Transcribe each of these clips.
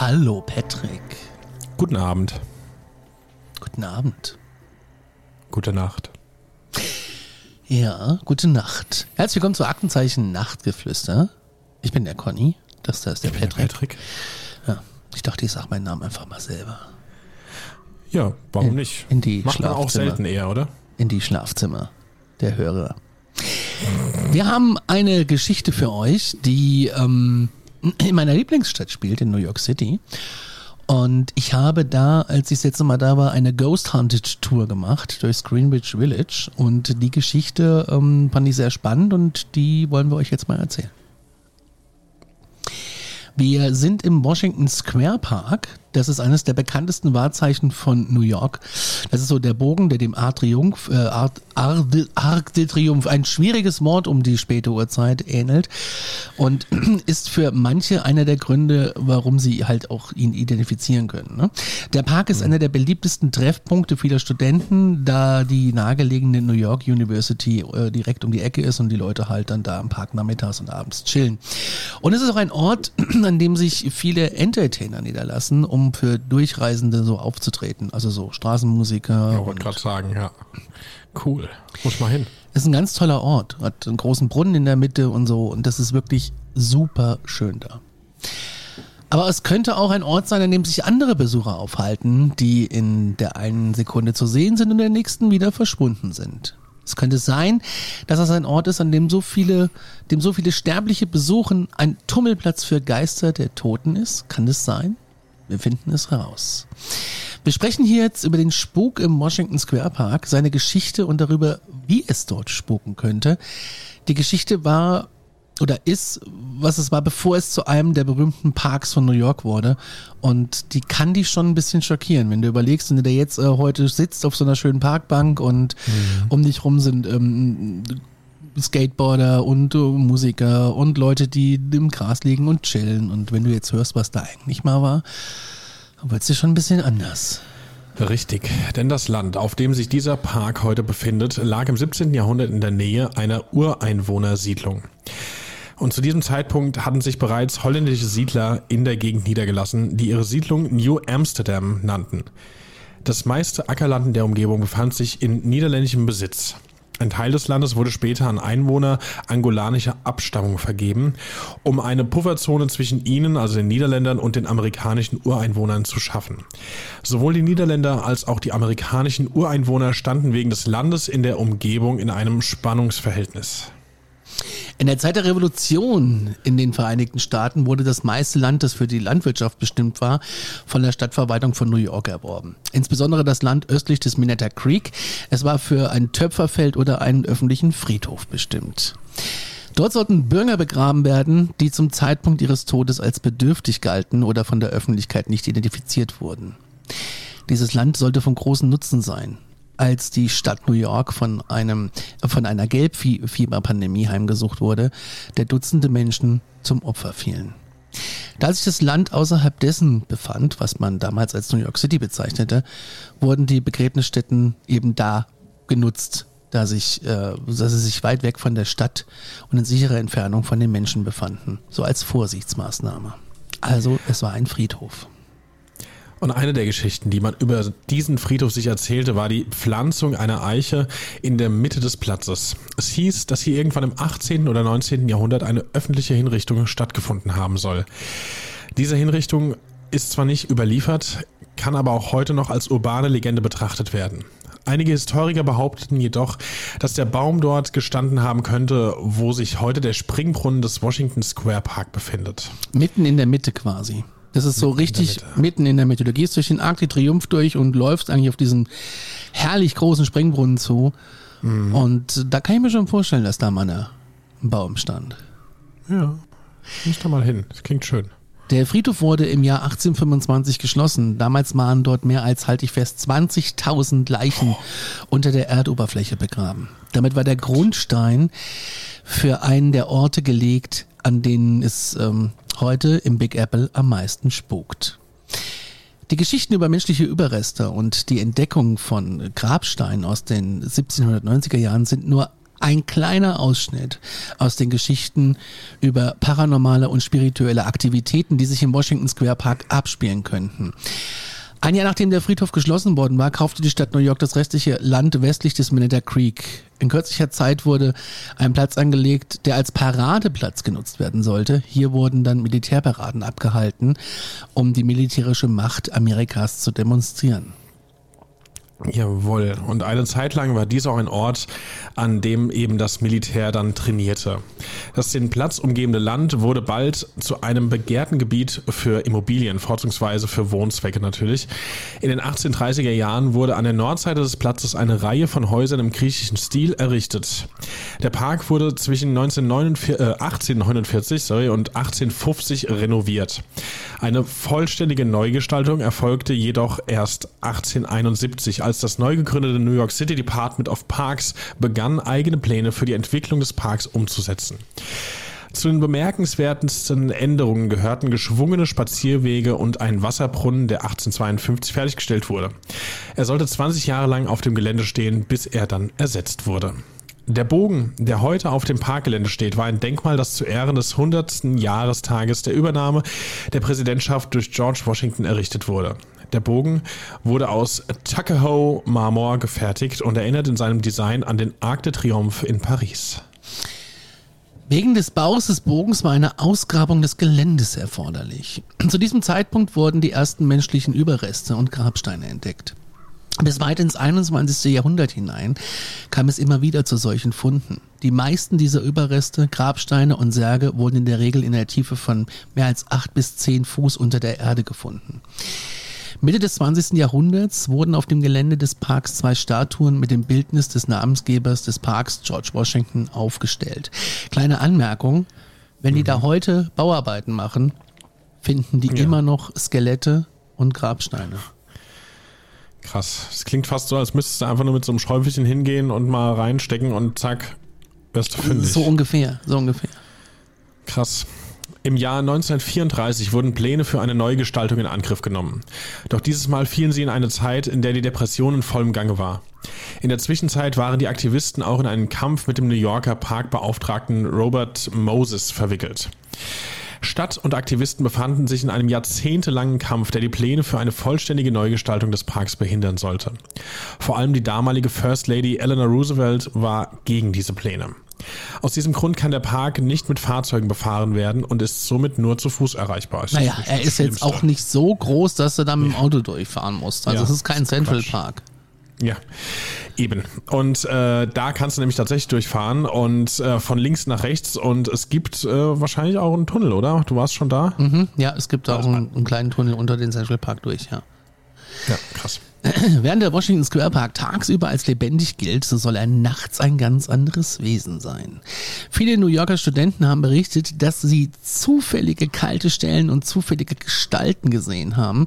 Hallo Patrick. Guten Abend. Guten Abend. Gute Nacht. Ja, gute Nacht. Herzlich willkommen zu Aktenzeichen Nachtgeflüster. Ich bin der Conny. Das da ist der Patrick. Patrick. Ja, ich dachte, ich sag meinen Namen einfach mal selber. Ja, warum In- nicht? in die Macht man auch Schlafzimmer. selten eher, oder? In die Schlafzimmer der Hörer. Wir haben eine Geschichte für euch, die ähm, in meiner Lieblingsstadt spielt, in New York City. Und ich habe da, als ich das letzte Mal da war, eine Ghost Hunted Tour gemacht durchs Greenwich Village. Und die Geschichte ähm, fand ich sehr spannend und die wollen wir euch jetzt mal erzählen. Wir sind im Washington Square Park. Das ist eines der bekanntesten Wahrzeichen von New York. Das ist so der Bogen, der dem Arc Triumph, äh, Art, Arc, de, Arc de Triomphe, ein schwieriges Wort um die späte Uhrzeit ähnelt und ist für manche einer der Gründe, warum sie halt auch ihn identifizieren können. Ne? Der Park ist einer der beliebtesten Treffpunkte vieler Studenten, da die nahegelegene New York University äh, direkt um die Ecke ist und die Leute halt dann da im Park nachmittags und abends chillen. Und es ist auch ein Ort, an dem sich viele Entertainer niederlassen, um für Durchreisende so aufzutreten. Also so Straßenmusiker. Ich und wollte gerade sagen, ja. Cool. Muss mal hin. ist ein ganz toller Ort. Hat einen großen Brunnen in der Mitte und so. Und das ist wirklich super schön da. Aber es könnte auch ein Ort sein, an dem sich andere Besucher aufhalten, die in der einen Sekunde zu sehen sind und in der nächsten wieder verschwunden sind. Es könnte sein, dass es ein Ort ist, an dem so viele, dem so viele Sterbliche besuchen, ein Tummelplatz für Geister der Toten ist. Kann das sein? Wir finden es raus. Wir sprechen hier jetzt über den Spuk im Washington Square Park, seine Geschichte und darüber, wie es dort spuken könnte. Die Geschichte war oder ist, was es war, bevor es zu einem der berühmten Parks von New York wurde. Und die kann dich schon ein bisschen schockieren, wenn du überlegst, wenn du da jetzt äh, heute sitzt auf so einer schönen Parkbank und um dich rum sind ähm, Skateboarder und äh, Musiker und Leute, die im Gras liegen und chillen. Und wenn du jetzt hörst, was da eigentlich mal war, wird es dir schon ein bisschen anders. Richtig, denn das Land, auf dem sich dieser Park heute befindet, lag im 17. Jahrhundert in der Nähe einer Ureinwohnersiedlung. Und zu diesem Zeitpunkt hatten sich bereits holländische Siedler in der Gegend niedergelassen, die ihre Siedlung New Amsterdam nannten. Das meiste Ackerland in der Umgebung befand sich in niederländischem Besitz. Ein Teil des Landes wurde später an Einwohner angolanischer Abstammung vergeben, um eine Pufferzone zwischen ihnen, also den Niederländern und den amerikanischen Ureinwohnern zu schaffen. Sowohl die Niederländer als auch die amerikanischen Ureinwohner standen wegen des Landes in der Umgebung in einem Spannungsverhältnis. In der Zeit der Revolution in den Vereinigten Staaten wurde das meiste Land, das für die Landwirtschaft bestimmt war, von der Stadtverwaltung von New York erworben. Insbesondere das Land östlich des Minetta Creek. Es war für ein Töpferfeld oder einen öffentlichen Friedhof bestimmt. Dort sollten Bürger begraben werden, die zum Zeitpunkt ihres Todes als bedürftig galten oder von der Öffentlichkeit nicht identifiziert wurden. Dieses Land sollte von großem Nutzen sein als die Stadt New York von einem von einer Gelbfieberpandemie heimgesucht wurde, der Dutzende Menschen zum Opfer fielen. Da sich das Land außerhalb dessen befand, was man damals als New York City bezeichnete, wurden die Begräbnisstätten eben da genutzt, da, sich, äh, dass sie sich weit weg von der Stadt und in sicherer Entfernung von den Menschen befanden, so als Vorsichtsmaßnahme. Also es war ein Friedhof. Und eine der Geschichten, die man über diesen Friedhof sich erzählte, war die Pflanzung einer Eiche in der Mitte des Platzes. Es hieß, dass hier irgendwann im 18. oder 19. Jahrhundert eine öffentliche Hinrichtung stattgefunden haben soll. Diese Hinrichtung ist zwar nicht überliefert, kann aber auch heute noch als urbane Legende betrachtet werden. Einige Historiker behaupteten jedoch, dass der Baum dort gestanden haben könnte, wo sich heute der Springbrunnen des Washington Square Park befindet. Mitten in der Mitte quasi. Das ist so richtig mitten in der Mitte. Du gehst durch den Arc de Triomphe durch und läufst eigentlich auf diesen herrlich großen Springbrunnen zu. Mhm. Und da kann ich mir schon vorstellen, dass da mal ein Baum stand. Ja, muss da mal hin. Das klingt schön. Der Friedhof wurde im Jahr 1825 geschlossen. Damals waren dort mehr als, halte ich fest, 20.000 Leichen oh. unter der Erdoberfläche begraben. Damit war der Grundstein für einen der Orte gelegt, an denen es ähm, heute im Big Apple am meisten spukt. Die Geschichten über menschliche Überreste und die Entdeckung von Grabsteinen aus den 1790er Jahren sind nur ein kleiner Ausschnitt aus den Geschichten über paranormale und spirituelle Aktivitäten, die sich im Washington Square Park abspielen könnten. Ein Jahr nachdem der Friedhof geschlossen worden war, kaufte die Stadt New York das restliche Land westlich des Minetta Creek. In kürzlicher Zeit wurde ein Platz angelegt, der als Paradeplatz genutzt werden sollte. Hier wurden dann Militärparaden abgehalten, um die militärische Macht Amerikas zu demonstrieren. Jawohl. Und eine Zeit lang war dies auch ein Ort, an dem eben das Militär dann trainierte. Das den Platz umgebende Land wurde bald zu einem begehrten Gebiet für Immobilien, vorzugsweise für Wohnzwecke natürlich. In den 1830er Jahren wurde an der Nordseite des Platzes eine Reihe von Häusern im griechischen Stil errichtet. Der Park wurde zwischen 1949, äh, 1849 sorry, und 1850 renoviert. Eine vollständige Neugestaltung erfolgte jedoch erst 1871, als das neu gegründete New York City Department of Parks begann, eigene Pläne für die Entwicklung des Parks umzusetzen. Zu den bemerkenswertesten Änderungen gehörten geschwungene Spazierwege und ein Wasserbrunnen, der 1852 fertiggestellt wurde. Er sollte 20 Jahre lang auf dem Gelände stehen, bis er dann ersetzt wurde. Der Bogen, der heute auf dem Parkgelände steht, war ein Denkmal, das zu Ehren des 100. Jahrestages der Übernahme der Präsidentschaft durch George Washington errichtet wurde. Der Bogen wurde aus Tuckahoe Marmor gefertigt und erinnert in seinem Design an den Arc de Triomphe in Paris. Wegen des Baus des Bogens war eine Ausgrabung des Geländes erforderlich. Zu diesem Zeitpunkt wurden die ersten menschlichen Überreste und Grabsteine entdeckt. Bis weit ins 21. Jahrhundert hinein kam es immer wieder zu solchen Funden. Die meisten dieser Überreste, Grabsteine und Särge wurden in der Regel in der Tiefe von mehr als acht bis zehn Fuß unter der Erde gefunden. Mitte des 20. Jahrhunderts wurden auf dem Gelände des Parks zwei Statuen mit dem Bildnis des Namensgebers des Parks, George Washington, aufgestellt. Kleine Anmerkung, wenn die mhm. da heute Bauarbeiten machen, finden die ja. immer noch Skelette und Grabsteine. Krass. Es klingt fast so, als müsstest du einfach nur mit so einem Schäufelchen hingehen und mal reinstecken und zack, wirst du fündig. So ungefähr, so ungefähr. Krass. Im Jahr 1934 wurden Pläne für eine Neugestaltung in Angriff genommen. Doch dieses Mal fielen sie in eine Zeit, in der die Depression in vollem Gange war. In der Zwischenzeit waren die Aktivisten auch in einen Kampf mit dem New Yorker Parkbeauftragten Robert Moses verwickelt. Stadt und Aktivisten befanden sich in einem jahrzehntelangen Kampf, der die Pläne für eine vollständige Neugestaltung des Parks behindern sollte. Vor allem die damalige First Lady Eleanor Roosevelt war gegen diese Pläne. Aus diesem Grund kann der Park nicht mit Fahrzeugen befahren werden und ist somit nur zu Fuß erreichbar. Naja, er ist jetzt auch nicht so groß, dass du da mit dem Auto durchfahren musst. Also ja, es ist kein Central Quatsch. Park. Ja, eben. Und äh, da kannst du nämlich tatsächlich durchfahren und äh, von links nach rechts und es gibt äh, wahrscheinlich auch einen Tunnel, oder? Du warst schon da? Mhm, ja, es gibt auch einen, einen, kleinen Tunnel unter den Central Park durch, ja. Ja, krass. Während der Washington Square Park tagsüber als lebendig gilt, so soll er nachts ein ganz anderes Wesen sein. Viele New Yorker Studenten haben berichtet, dass sie zufällige kalte Stellen und zufällige Gestalten gesehen haben,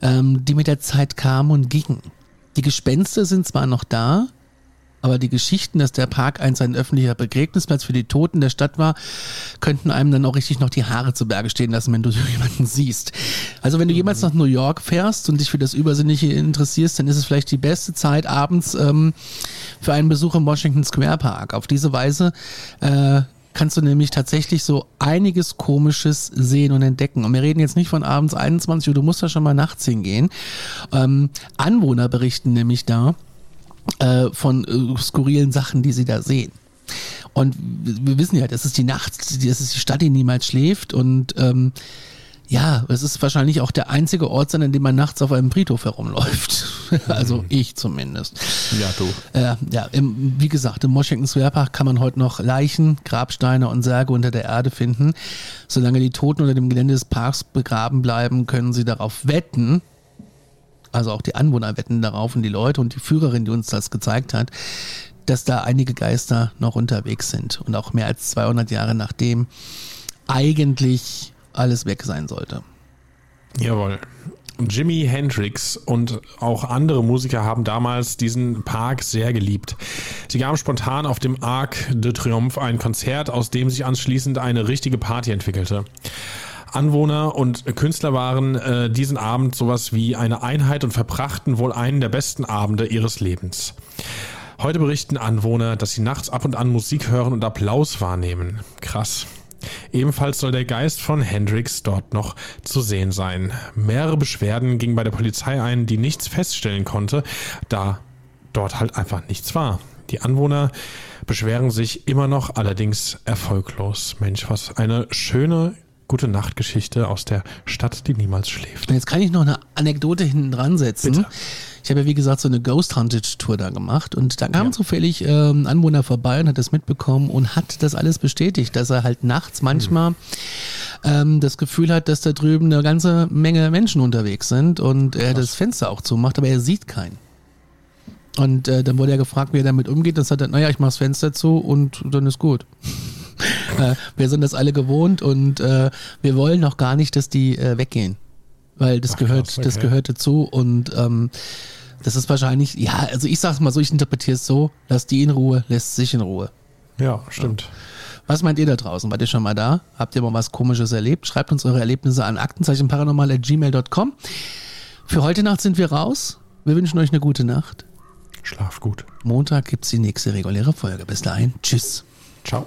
ähm, die mit der Zeit kamen und gingen. Die Gespenster sind zwar noch da, aber die Geschichten, dass der Park einst ein öffentlicher Begräbnisplatz für die Toten der Stadt war, könnten einem dann auch richtig noch die Haare zu Berge stehen lassen, wenn du jemanden siehst. Also wenn du jemals nach New York fährst und dich für das Übersinnliche interessierst, dann ist es vielleicht die beste Zeit abends ähm, für einen Besuch im Washington Square Park. Auf diese Weise äh, kannst du nämlich tatsächlich so einiges Komisches sehen und entdecken. Und wir reden jetzt nicht von abends 21 Uhr, du musst da schon mal nachts hingehen. Ähm, Anwohner berichten nämlich da, äh, von äh, skurrilen Sachen, die sie da sehen. Und wir wissen ja, das ist die Nacht, das ist die Stadt, die niemals schläft und ähm, ja, es ist wahrscheinlich auch der einzige Ort sein, an dem man nachts auf einem Friedhof herumläuft. also mhm. ich zumindest. Ja, du. Äh, ja, im, wie gesagt, im Washington Square Park kann man heute noch Leichen, Grabsteine und Särge unter der Erde finden. Solange die Toten unter dem Gelände des Parks begraben bleiben, können sie darauf wetten, also auch die Anwohner wetten darauf und die Leute und die Führerin, die uns das gezeigt hat, dass da einige Geister noch unterwegs sind und auch mehr als 200 Jahre nachdem eigentlich alles weg sein sollte. Jawohl. Jimi Hendrix und auch andere Musiker haben damals diesen Park sehr geliebt. Sie gaben spontan auf dem Arc de Triomphe ein Konzert, aus dem sich anschließend eine richtige Party entwickelte. Anwohner und Künstler waren äh, diesen Abend sowas wie eine Einheit und verbrachten wohl einen der besten Abende ihres Lebens. Heute berichten Anwohner, dass sie nachts ab und an Musik hören und Applaus wahrnehmen. Krass. Ebenfalls soll der Geist von Hendrix dort noch zu sehen sein. Mehrere Beschwerden gingen bei der Polizei ein, die nichts feststellen konnte, da dort halt einfach nichts war. Die Anwohner beschweren sich immer noch, allerdings erfolglos. Mensch, was eine schöne gute Nachtgeschichte aus der Stadt, die niemals schläft. Jetzt kann ich noch eine Anekdote hinten dran setzen. Bitte. Ich habe ja wie gesagt so eine Ghost Hunted Tour da gemacht und da kam ja. zufällig ähm, Anwohner vorbei und hat das mitbekommen und hat das alles bestätigt, dass er halt nachts manchmal mhm. ähm, das Gefühl hat, dass da drüben eine ganze Menge Menschen unterwegs sind und er das Fenster auch zumacht, aber er sieht keinen. Und äh, dann wurde er gefragt, wie er damit umgeht. Das hat er, naja, ich mache das Fenster zu und dann ist gut. äh, wir sind das alle gewohnt und äh, wir wollen noch gar nicht, dass die äh, weggehen. Weil das Ach, gehört, krass, okay. das gehört dazu und ähm, das ist wahrscheinlich, ja, also ich sag's mal so, ich interpretiere es so, lass die in Ruhe, lässt sich in Ruhe. Ja, stimmt. Ja. Was meint ihr da draußen? Wart ihr schon mal da? Habt ihr mal was Komisches erlebt? Schreibt uns eure Erlebnisse an aktenzeichenparanormal.gmail.com. Für heute Nacht sind wir raus. Wir wünschen euch eine gute Nacht. Schlaf gut. Montag gibt's die nächste reguläre Folge. Bis dahin. Tschüss. Ciao.